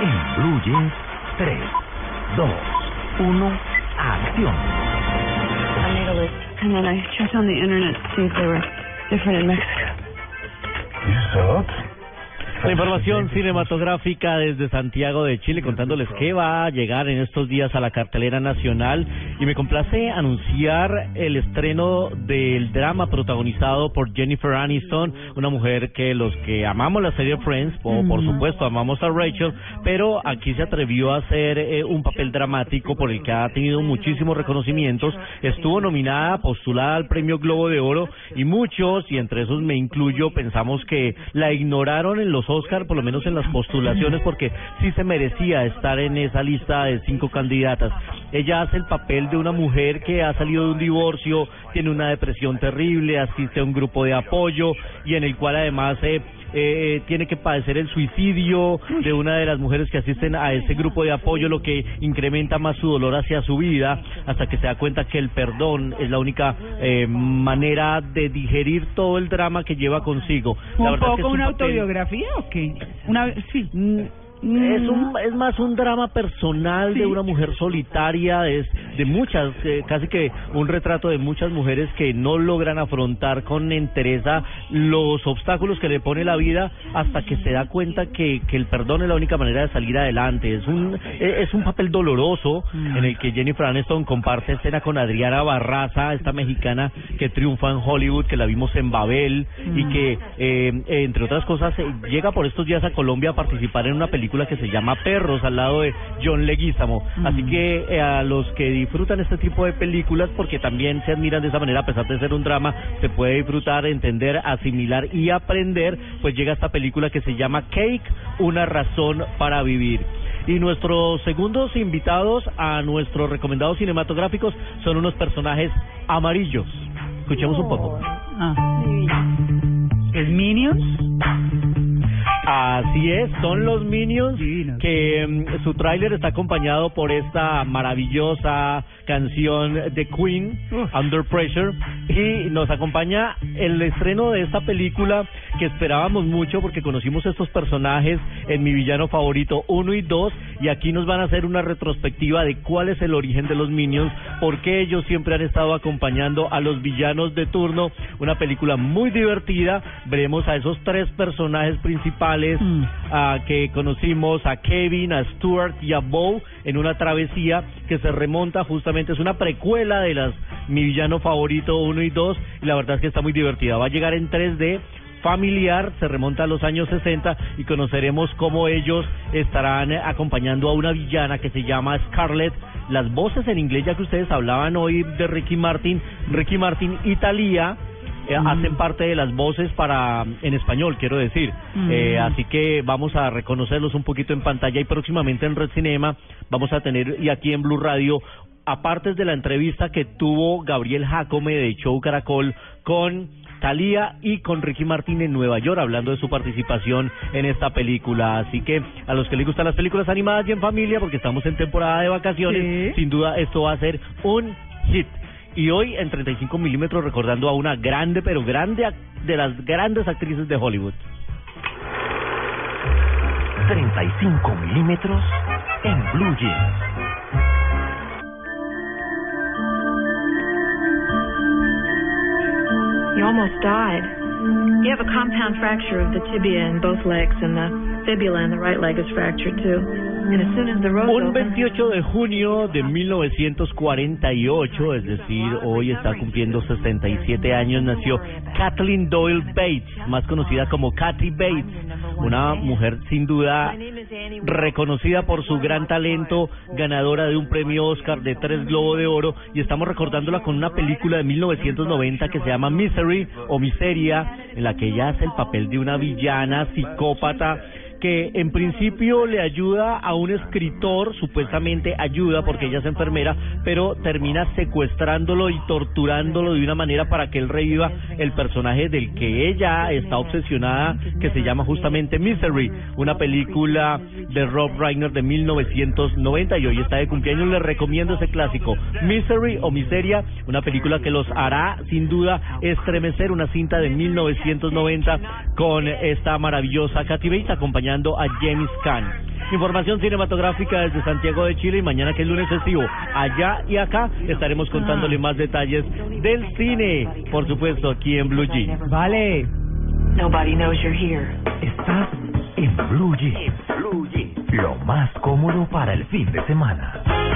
En Blue Jeans, 3, 2, 1, acción. I made a list, and then I checked on the internet to see if they were different in Mexico. You saw it? La información cinematográfica desde Santiago de Chile contándoles que va a llegar en estos días a la cartelera nacional. Y me complace anunciar el estreno del drama protagonizado por Jennifer Aniston, una mujer que los que amamos la serie Friends, o por supuesto amamos a Rachel, pero aquí se atrevió a hacer eh, un papel dramático por el que ha tenido muchísimos reconocimientos, estuvo nominada, postulada al Premio Globo de Oro y muchos, y entre esos me incluyo, pensamos que la ignoraron en los Oscar, por lo menos en las postulaciones, porque sí se merecía estar en esa lista de cinco candidatas. Ella hace el papel de una mujer que ha salido de un divorcio, tiene una depresión terrible, asiste a un grupo de apoyo y en el cual además eh, eh, tiene que padecer el suicidio de una de las mujeres que asisten a ese grupo de apoyo, lo que incrementa más su dolor hacia su vida, hasta que se da cuenta que el perdón es la única eh, manera de digerir todo el drama que lleva consigo. La ¿Un verdad es que poco una papel- autobiografía o qué? Una, sí. Es un es más un drama personal de una mujer solitaria es de muchas eh, casi que un retrato de muchas mujeres que no logran afrontar con entereza los obstáculos que le pone la vida hasta que se da cuenta que, que el perdón es la única manera de salir adelante. Es un eh, es un papel doloroso en el que Jennifer Aniston comparte escena con Adriana Barraza esta mexicana que triunfa en Hollywood que la vimos en Babel y que eh, entre otras cosas eh, llega por estos días a Colombia a participar en una película que se llama Perros al lado de John Leguizamo. Así que eh, a los que disfrutan este tipo de películas, porque también se admiran de esa manera, a pesar de ser un drama, se puede disfrutar, entender, asimilar y aprender, pues llega esta película que se llama Cake, una razón para vivir. Y nuestros segundos invitados a nuestros recomendados cinematográficos son unos personajes amarillos. Escuchemos un poco. Ah. ¿Es Minions? Así es, son los Minions que mm, su tráiler está acompañado por esta maravillosa canción de Queen, Under Pressure, y nos acompaña el estreno de esta película que esperábamos mucho porque conocimos estos personajes en Mi Villano Favorito 1 y 2 y aquí nos van a hacer una retrospectiva de cuál es el origen de los Minions, por qué ellos siempre han estado acompañando a los villanos de turno, una película muy divertida, veremos a esos tres personajes principales Mm. que conocimos, a Kevin, a Stuart y a Bo en una travesía que se remonta justamente, es una precuela de las Mi Villano Favorito 1 y 2 y la verdad es que está muy divertida, va a llegar en 3D familiar, se remonta a los años 60 y conoceremos cómo ellos estarán acompañando a una villana que se llama Scarlett. Las voces en inglés, ya que ustedes hablaban hoy de Ricky Martin, Ricky Martin y Thalía, eh, hacen parte de las voces para en español, quiero decir. Mm. Eh, así que vamos a reconocerlos un poquito en pantalla y próximamente en Red Cinema vamos a tener y aquí en Blue Radio aparte de la entrevista que tuvo Gabriel Jacome de Show Caracol con Talía y con Ricky Martin en Nueva York hablando de su participación en esta película. Así que a los que les gustan las películas animadas y en familia, porque estamos en temporada de vacaciones, Sí. sin duda esto va a ser un hit. Y hoy en 35 milímetros recordando a una grande, pero grande, ac- de las grandes actrices de Hollywood. 35 milímetros en Blue Jeans. Almost died. You have a compound fracture of the tibia in both legs, and the fibula in the right leg is fractured too. Un opens, 28 de junio de 1948, es decir, hoy está cumpliendo 67 años, nació Kathleen Doyle Bates, más conocida como Kathy Bates, una mujer sin duda reconocida por su gran talento, ganadora de un premio Oscar de tres Globo de Oro, y estamos recordándola con una película de 1990 que se llama Misery o Miseria, en la que ella hace el papel de una villana psicópata que en principio le ayuda a un escritor, supuestamente ayuda porque ella es enfermera, pero termina secuestrándolo y torturándolo de una manera para que él reviva el personaje del que ella está obsesionada, que se llama justamente Misery, una película de Rob Reiner de 1990 y hoy está de cumpleaños, les recomiendo ese clásico, Misery o Miseria, una película que los hará sin duda estremecer, una cinta de 1990 con esta maravillosa Kathy Bates acompañando a James Caan. Información cinematográfica desde Santiago de Chile y mañana que es lunes festivo, allá y acá estaremos contándole más detalles del cine, por supuesto, aquí en Blue Jeans. Vale. Nobody knows you're here. Estás en Blue Jeans. Lo más cómodo para el fin de semana.